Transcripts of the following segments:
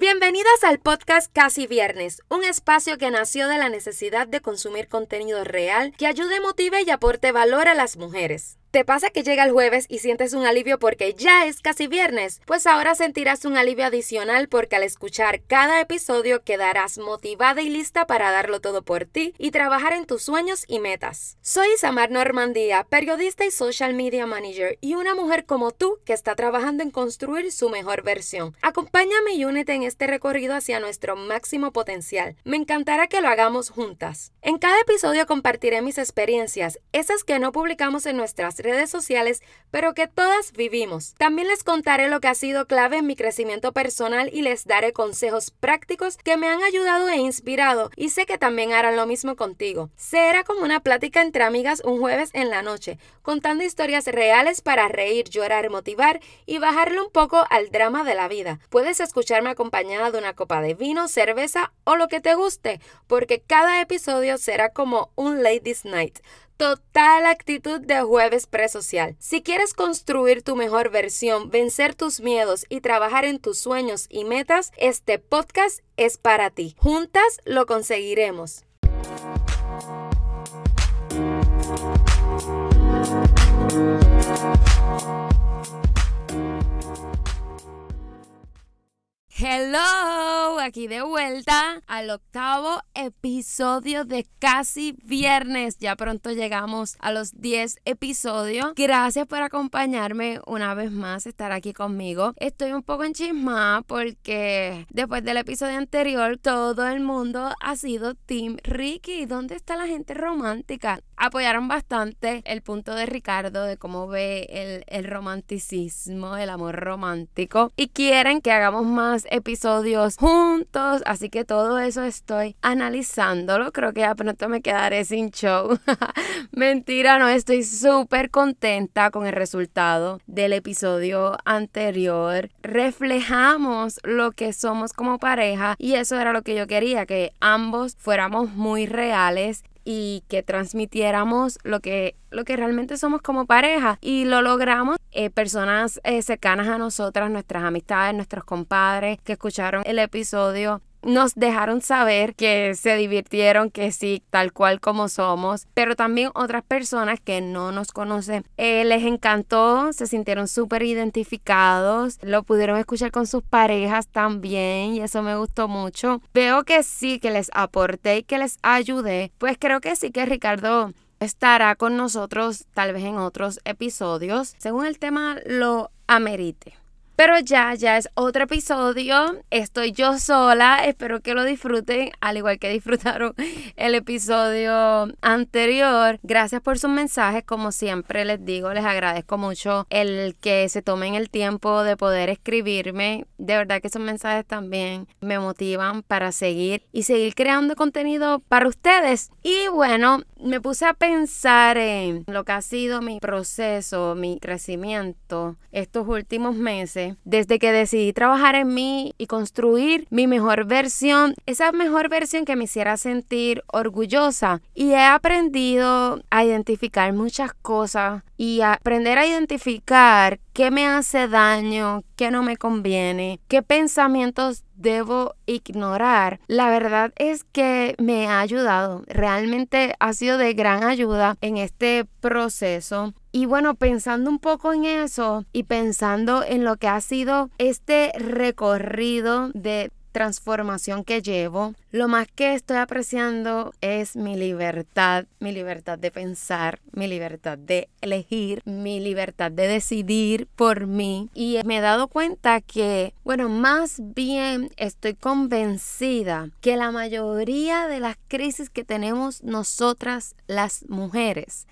Bienvenidas al podcast Casi Viernes, un espacio que nació de la necesidad de consumir contenido real que ayude, motive y aporte valor a las mujeres. ¿Te pasa que llega el jueves y sientes un alivio porque ya es casi viernes? Pues ahora sentirás un alivio adicional porque al escuchar cada episodio quedarás motivada y lista para darlo todo por ti y trabajar en tus sueños y metas. Soy Samar Normandía, periodista y social media manager y una mujer como tú que está trabajando en construir su mejor versión. Acompáñame y únete en este recorrido hacia nuestro máximo potencial. Me encantará que lo hagamos juntas. En cada episodio compartiré mis experiencias, esas que no publicamos en nuestras redes sociales, pero que todas vivimos. También les contaré lo que ha sido clave en mi crecimiento personal y les daré consejos prácticos que me han ayudado e inspirado y sé que también harán lo mismo contigo. Será como una plática entre amigas un jueves en la noche, contando historias reales para reír, llorar, motivar y bajarle un poco al drama de la vida. Puedes escucharme acompañada de una copa de vino, cerveza o lo que te guste, porque cada episodio será como un Ladies Night total actitud de jueves presocial. Si quieres construir tu mejor versión, vencer tus miedos y trabajar en tus sueños y metas, este podcast es para ti. Juntas lo conseguiremos. Hello, aquí de vuelta al octavo episodio de Casi Viernes. Ya pronto llegamos a los 10 episodios. Gracias por acompañarme una vez más, estar aquí conmigo. Estoy un poco enchismada porque después del episodio anterior todo el mundo ha sido Team Ricky. ¿Dónde está la gente romántica? Apoyaron bastante el punto de Ricardo de cómo ve el, el romanticismo, el amor romántico y quieren que hagamos más episodios juntos, así que todo eso estoy analizándolo. Creo que ya pronto me quedaré sin show. Mentira, no, estoy súper contenta con el resultado del episodio anterior. Reflejamos lo que somos como pareja y eso era lo que yo quería, que ambos fuéramos muy reales y que transmitiéramos lo que, lo que realmente somos como pareja. Y lo logramos. Eh, personas eh, cercanas a nosotras, nuestras amistades, nuestros compadres que escucharon el episodio nos dejaron saber que se divirtieron, que sí, tal cual como somos, pero también otras personas que no nos conocen eh, les encantó, se sintieron súper identificados, lo pudieron escuchar con sus parejas también y eso me gustó mucho. Veo que sí, que les aporté y que les ayudé, pues creo que sí que Ricardo estará con nosotros tal vez en otros episodios, según el tema lo amerite. Pero ya, ya es otro episodio. Estoy yo sola. Espero que lo disfruten, al igual que disfrutaron el episodio anterior. Gracias por sus mensajes. Como siempre les digo, les agradezco mucho el que se tomen el tiempo de poder escribirme. De verdad que esos mensajes también me motivan para seguir y seguir creando contenido para ustedes. Y bueno, me puse a pensar en lo que ha sido mi proceso, mi crecimiento estos últimos meses desde que decidí trabajar en mí y construir mi mejor versión, esa mejor versión que me hiciera sentir orgullosa. Y he aprendido a identificar muchas cosas y aprender a identificar qué me hace daño, qué no me conviene, qué pensamientos debo ignorar. La verdad es que me ha ayudado, realmente ha sido de gran ayuda en este proceso. Y bueno, pensando un poco en eso y pensando en lo que ha sido este recorrido de transformación que llevo, lo más que estoy apreciando es mi libertad, mi libertad de pensar, mi libertad de elegir, mi libertad de decidir por mí. Y me he dado cuenta que, bueno, más bien estoy convencida que la mayoría de las crisis que tenemos nosotras las mujeres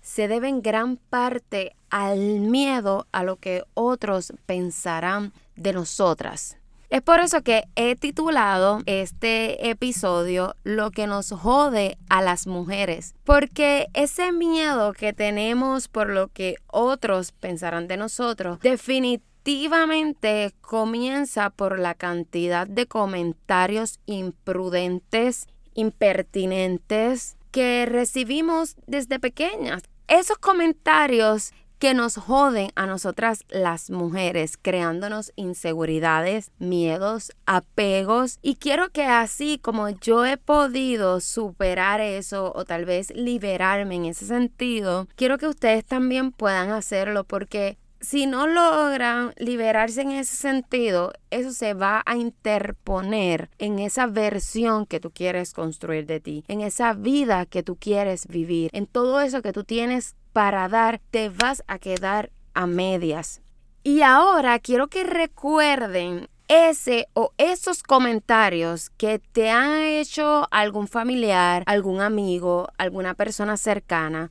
se deben gran parte al miedo a lo que otros pensarán de nosotras. Es por eso que he titulado este episodio Lo que nos jode a las mujeres. Porque ese miedo que tenemos por lo que otros pensarán de nosotros definitivamente comienza por la cantidad de comentarios imprudentes, impertinentes que recibimos desde pequeñas. Esos comentarios que nos joden a nosotras las mujeres, creándonos inseguridades, miedos, apegos. Y quiero que así como yo he podido superar eso o tal vez liberarme en ese sentido, quiero que ustedes también puedan hacerlo porque si no logran liberarse en ese sentido, eso se va a interponer en esa versión que tú quieres construir de ti, en esa vida que tú quieres vivir, en todo eso que tú tienes para dar, te vas a quedar a medias. Y ahora quiero que recuerden ese o esos comentarios que te han hecho algún familiar, algún amigo, alguna persona cercana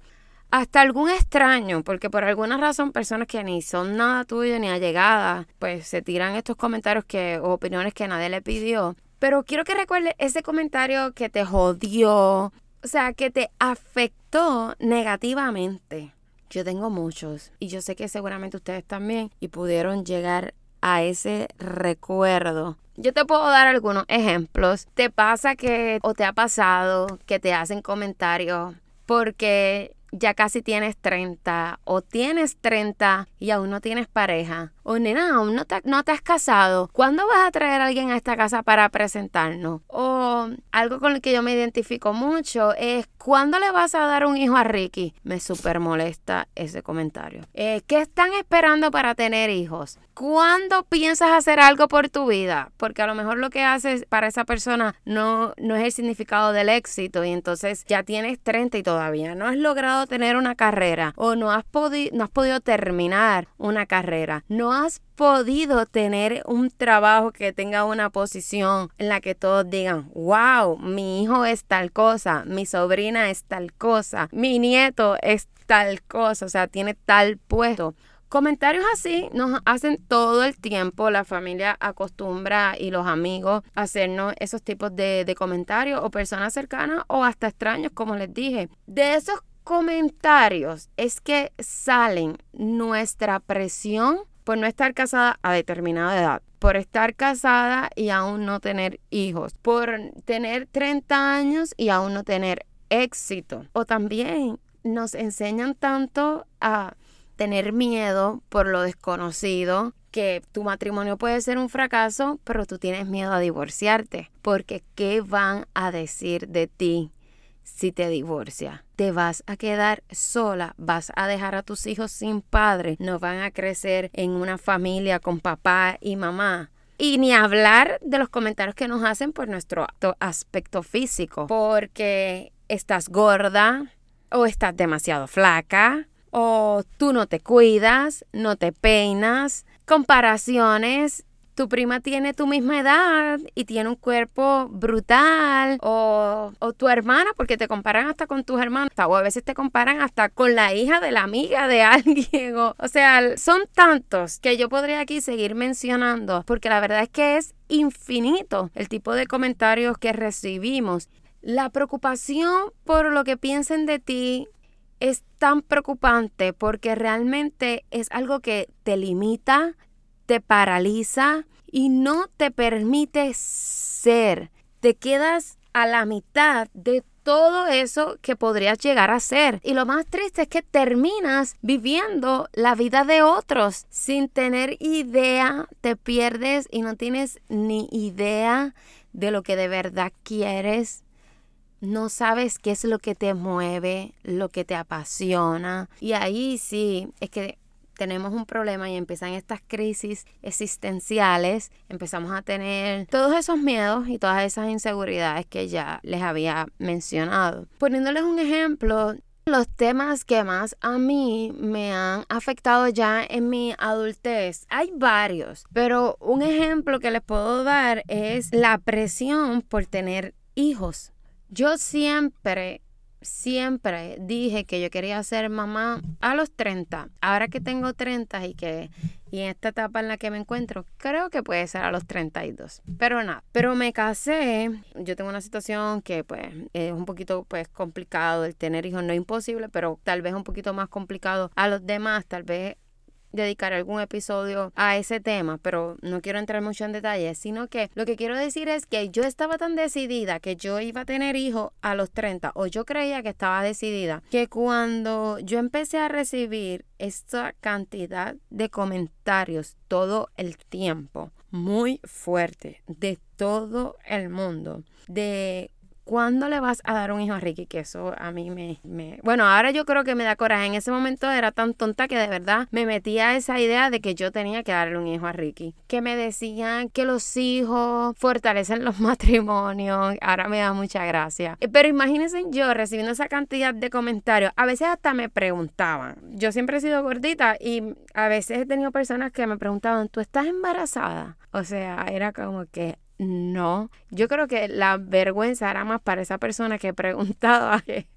hasta algún extraño, porque por alguna razón personas que ni son nada tuyo ni allegadas, pues se tiran estos comentarios que, o opiniones que nadie le pidió. Pero quiero que recuerdes ese comentario que te jodió, o sea, que te afectó negativamente. Yo tengo muchos y yo sé que seguramente ustedes también y pudieron llegar a ese recuerdo. Yo te puedo dar algunos ejemplos. Te pasa que o te ha pasado que te hacen comentarios porque ya casi tienes 30 o tienes 30 y aún no tienes pareja o nena, aún no te, no te has casado, ¿cuándo vas a traer a alguien a esta casa para presentarnos? O algo con el que yo me identifico mucho es ¿cuándo le vas a dar un hijo a Ricky? Me súper molesta ese comentario. Eh, ¿Qué están esperando para tener hijos? ¿Cuándo piensas hacer algo por tu vida? Porque a lo mejor lo que haces para esa persona no, no es el significado del éxito y entonces ya tienes 30 y todavía no has logrado tener una carrera o no has, no has podido terminar una carrera. No podido tener un trabajo que tenga una posición en la que todos digan, wow, mi hijo es tal cosa, mi sobrina es tal cosa, mi nieto es tal cosa, o sea, tiene tal puesto. Comentarios así nos hacen todo el tiempo, la familia acostumbra y los amigos hacernos esos tipos de comentarios o personas cercanas o hasta extraños, como les dije. De esos comentarios es que salen nuestra presión por no estar casada a determinada edad, por estar casada y aún no tener hijos, por tener 30 años y aún no tener éxito. O también nos enseñan tanto a tener miedo por lo desconocido, que tu matrimonio puede ser un fracaso, pero tú tienes miedo a divorciarte, porque ¿qué van a decir de ti? Si te divorcias. Te vas a quedar sola, vas a dejar a tus hijos sin padre, no van a crecer en una familia con papá y mamá. Y ni hablar de los comentarios que nos hacen por nuestro aspecto físico, porque estás gorda o estás demasiado flaca o tú no te cuidas, no te peinas, comparaciones tu prima tiene tu misma edad y tiene un cuerpo brutal, o, tu hermana, porque te comparan hasta con tus hermanos, o a veces te comparan hasta con la hija de la amiga de alguien, o, o sea, son tantos que yo podría aquí seguir mencionando, porque la verdad es que es infinito el tipo de comentarios que recibimos. La preocupación por lo que piensen de ti es tan preocupante porque realmente es algo que te limita, te paraliza y no te permite ser. Te quedas a la mitad de todo eso que podrías llegar a ser. Y lo más triste es que terminas viviendo la vida de otros sin tener idea, te pierdes y no tienes ni idea de lo que de verdad quieres. No sabes qué es lo que te mueve, lo que te apasiona. Y ahí sí, es que tenemos un problema y empiezan estas crisis existenciales, empezamos a tener todos esos miedos y todas esas inseguridades que ya les había mencionado. Poniéndoles un ejemplo, los temas que más a mí me han afectado ya en mi adultez, hay varios, pero un ejemplo que les puedo dar es la presión por tener hijos. Yo siempre siempre dije que yo quería ser mamá a los 30. Ahora que tengo 30 y que y en esta etapa en la que me encuentro, creo que puede ser a los 32. Pero nada, pero me casé. Yo tengo una situación que pues es un poquito pues complicado el tener hijos, no imposible, pero tal vez un poquito más complicado a los demás, tal vez dedicaré algún episodio a ese tema, pero no quiero entrar mucho en detalles, sino que lo que quiero decir es que yo estaba tan decidida que yo iba a tener hijos a los 30, o yo creía que estaba decidida, que cuando yo empecé a recibir esta cantidad de comentarios todo el tiempo, muy fuerte, de todo el mundo, de ¿cuándo le vas a dar un hijo a Ricky? Que eso a mí me, me, Bueno, ahora yo creo que me da coraje. En ese momento era tan tonta que de verdad me metía esa idea de que yo tenía que darle un hijo a Ricky. Que me decían que los hijos fortalecen los matrimonios. Ahora me da mucha gracia. Pero imagínense yo recibiendo esa cantidad de comentarios. A veces hasta me preguntaban. Yo siempre he sido gordita y a veces he tenido personas que me preguntaban, ¿tú estás embarazada? O sea, era como que no, yo creo que la vergüenza era más para esa persona que preguntaba que,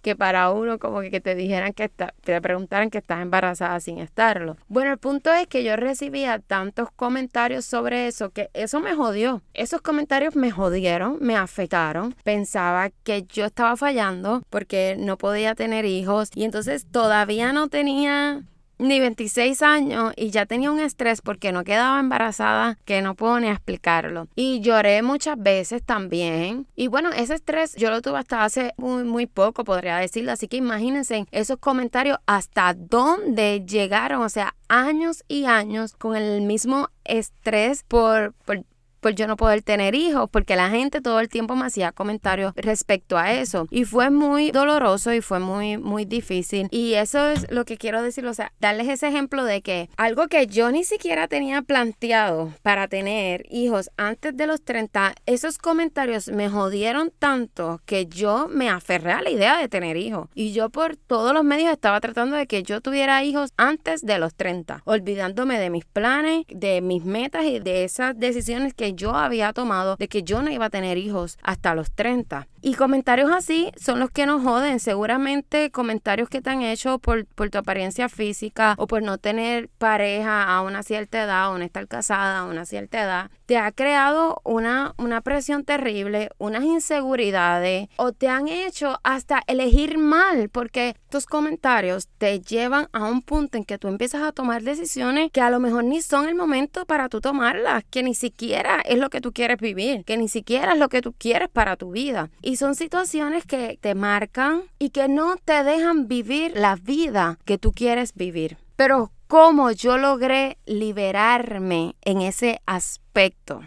que para uno como que, te dijeran que te preguntaran que estás embarazada sin estarlo. Bueno, el punto es que yo recibía tantos comentarios sobre eso que eso me jodió. Esos comentarios me jodieron, me afectaron. Pensaba que yo estaba fallando porque no podía tener hijos y entonces todavía no tenía ni 26 años y ya tenía un estrés porque no quedaba embarazada que no puedo ni explicarlo. Y lloré muchas veces también. Y bueno, ese estrés yo lo tuve hasta hace muy, muy poco, podría decirlo. Así que imagínense esos comentarios hasta dónde llegaron. O sea, años y años con el mismo estrés por, por por yo no poder tener hijos, porque la gente todo el tiempo me hacía comentarios respecto a eso. Y fue muy doloroso y fue muy, muy difícil. Y eso es lo que quiero decir, o sea, darles ese ejemplo de que algo que yo ni siquiera tenía planteado para tener hijos antes de los 30, esos comentarios me jodieron tanto que yo me aferré a la idea de tener hijos. Y yo por todos los medios estaba tratando de que yo tuviera hijos antes de los 30, olvidándome de mis planes, de mis metas y de esas decisiones que yo había tomado de que yo no iba a tener hijos hasta los 30. Y comentarios así son los que nos joden. Seguramente comentarios que te han hecho por, por tu apariencia física o por no tener pareja a una cierta edad o no estar casada a una cierta edad, te ha creado una, una presión terrible, unas inseguridades o te han hecho hasta elegir mal porque tus comentarios te llevan a un punto en que tú empiezas a tomar decisiones que a lo mejor ni son el momento para tú tomarlas, que ni siquiera es lo que tú quieres vivir, que ni siquiera es lo que tú quieres para tu vida. Y son situaciones que te marcan y que no te dejan vivir la vida que tú quieres vivir. Pero ¿cómo yo logré liberarme en ese aspecto?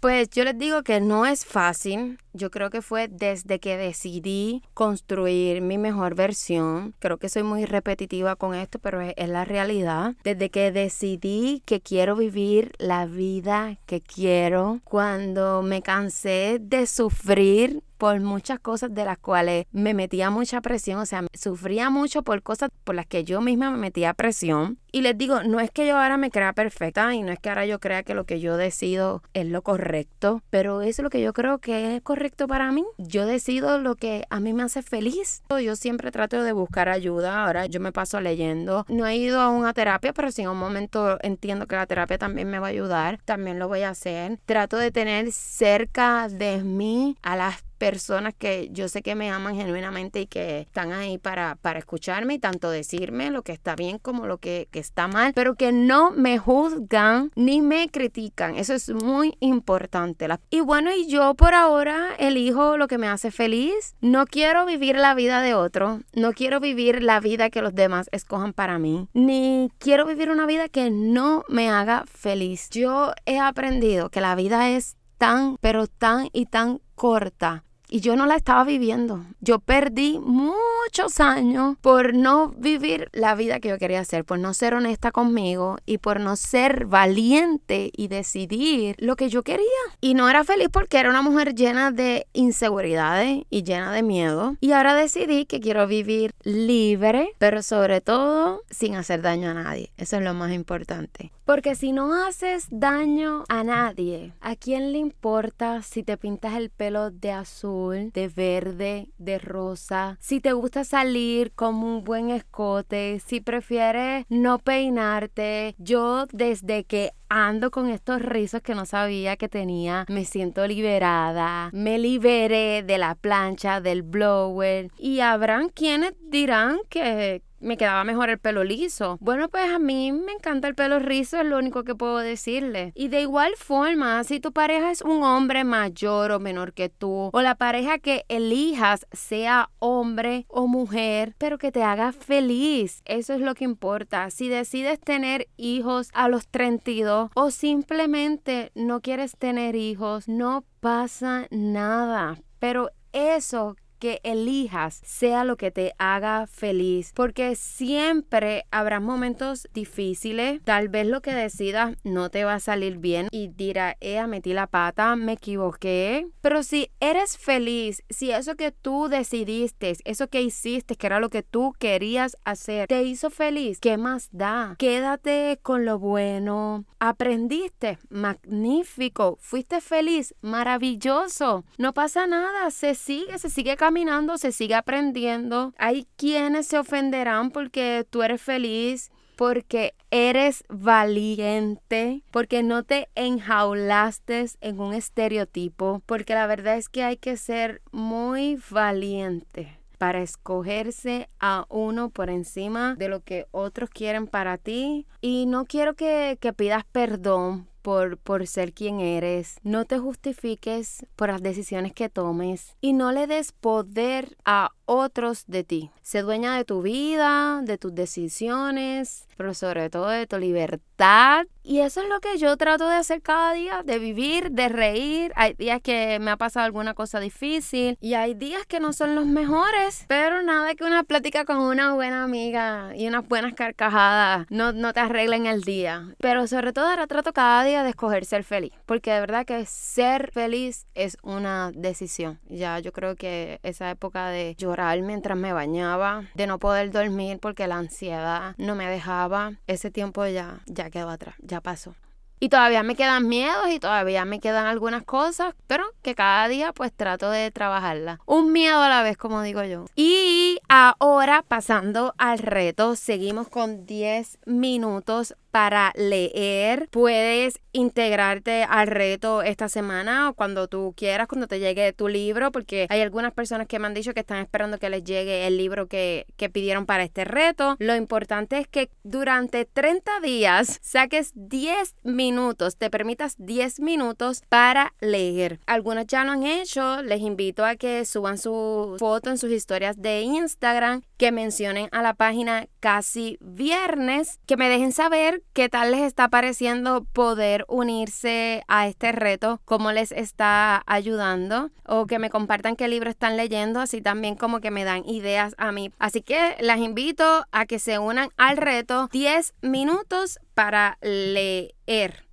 Pues yo les digo que no es fácil. Yo creo que fue desde que decidí construir mi mejor versión. Creo que soy muy repetitiva con esto, pero es, la realidad. Desde que decidí que quiero vivir la vida que quiero, cuando me cansé de sufrir por muchas cosas de las cuales me metía mucha presión, o sea, sufría mucho por cosas por las que yo misma me metía presión. Y les digo, no es que yo ahora me crea perfecta y no es que ahora yo crea que lo que yo decido es lo correcto, pero es lo que yo creo que es correcto para mí. Yo decido lo que a mí me hace feliz. Yo siempre trato de buscar ayuda, ahora yo me paso leyendo. No he ido a una terapia, pero si en un momento entiendo que la terapia también me va a ayudar, también lo voy a hacer. Trato de tener cerca de mí a las personas que yo sé que me aman genuinamente y que están ahí para, para escucharme y tanto decirme lo que está bien como lo que, que está mal, pero que no me juzgan ni me critican. Eso es muy importante. Y bueno, y yo por ahora elijo lo que me hace feliz. No quiero vivir la vida de otro, no quiero vivir la vida que los demás escojan para mí, ni quiero vivir una vida que no me haga feliz. Yo he aprendido que la vida es tan, pero tan y tan corta y yo no la estaba viviendo. Yo perdí muchos años por no vivir la vida que yo quería hacer, por no ser honesta conmigo y por no ser valiente y decidir lo que yo quería. Y no era feliz porque era una mujer llena de inseguridades y llena de miedo. Y ahora decidí que quiero vivir libre, pero sobre todo sin hacer daño a nadie. Eso es lo más importante. Porque si no haces daño a nadie, ¿a quién le importa si te pintas el pelo de azul, de verde, de rosa? Si te gusta salir con un buen escote, si prefieres no peinarte. Yo desde que ando con estos rizos que no sabía que tenía. Me siento liberada. Me liberé de la plancha, del blower. Y habrán quienes dirán que me quedaba mejor el pelo liso. Bueno, pues a mí me encanta el pelo rizo, es lo único que puedo decirle. Y de igual forma, si tu pareja es un hombre mayor o menor que tú, o la pareja que elijas sea hombre o mujer, pero que te haga feliz, eso es lo que importa. Si decides tener hijos a los 32 o simplemente no quieres tener hijos, no pasa nada. Pero eso que elijas sea lo que te haga feliz, porque siempre habrá momentos difíciles, tal vez lo que decidas no te va a salir bien y dirá, eh, metí la pata, me equivoqué, pero si eres feliz, si eso que tú decidiste, eso que hiciste, que era lo que tú querías hacer, te hizo feliz, ¿qué más da? Quédate con lo bueno, aprendiste, magnífico, fuiste feliz, maravilloso, no pasa nada, se sigue, se sigue caminando se sigue aprendiendo. Hay quienes se ofenderán porque tú eres feliz, porque eres valiente, porque no te enjaulaste en un estereotipo, porque la verdad es que hay que ser muy valiente para escogerse a uno por encima de lo que otros quieren para ti. Y no quiero que, que pidas perdón por, por ser quien eres. No te justifiques por las decisiones que tomes y no le des poder a otros de ti. Sé dueña de tu vida, de tus decisiones, pero sobre todo de tu libertad. Y eso es lo que yo trato de hacer cada día, de vivir, de reír. Hay días que me ha pasado alguna cosa difícil y hay días que no son los mejores, pero nada que una plática con una buena amiga y unas buenas carcajadas no, no te arreglen el día. Pero sobre todo ahora trato cada día de escoger ser feliz, porque de verdad que ser feliz es una decisión. Ya yo creo que esa época de mientras me bañaba, de no poder dormir porque la ansiedad no me dejaba, ese tiempo ya, ya quedó atrás, ya pasó. Y todavía me quedan miedos y todavía me quedan algunas cosas, pero que cada día pues trato de trabajarla. Un miedo a la vez, como digo yo. Y ahora pasando al reto, seguimos con 10 minutos para leer. Puedes integrarte al reto esta semana o cuando tú quieras, cuando te llegue tu libro, porque hay algunas personas que me han dicho que están esperando que les llegue el libro que, que pidieron para este reto. Lo importante es que durante 30 días saques 10 minutos, te permitas 10 minutos para leer. Algunos ya lo han hecho, les invito a que suban su foto en sus historias de Instagram, que mencionen a la página casi viernes, que me dejen saber qué tal les está pareciendo poder unirse a este reto, cómo les está ayudando o que me compartan qué libro están leyendo, así también como que me dan ideas a mí. Así que las invito a que se unan al reto 10 minutos para leer.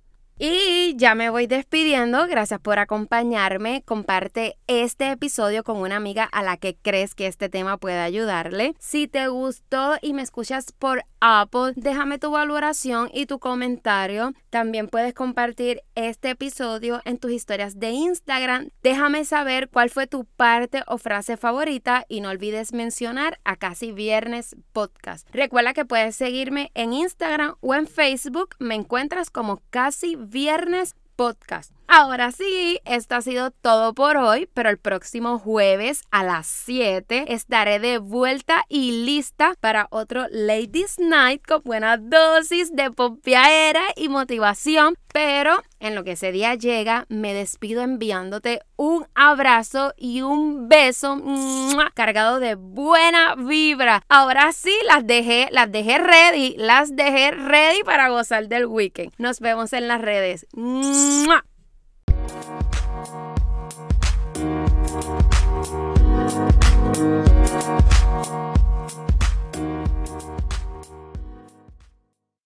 Y ya me voy despidiendo. Gracias por acompañarme. Comparte este episodio con una amiga a la que crees que este tema puede ayudarle. Si te gustó y me escuchas por Apple, déjame tu valoración y tu comentario. También puedes compartir este episodio en tus historias de Instagram. Déjame saber cuál fue tu parte o frase favorita y no olvides mencionar a Casi Viernes Podcast. Recuerda que puedes seguirme en Instagram o en Facebook. Me encuentras como Casi Viernes Podcast. Ahora sí, esto ha sido todo por hoy, pero el próximo jueves a las 7 estaré de vuelta y lista para otro Ladies Night con buena dosis de pompeadera y motivación. Pero en lo que ese día llega, me despido enviándote un abrazo y un beso cargado de buena vibra. Ahora sí, las dejé, las dejé ready, las dejé ready para gozar del weekend. Nos vemos en las redes.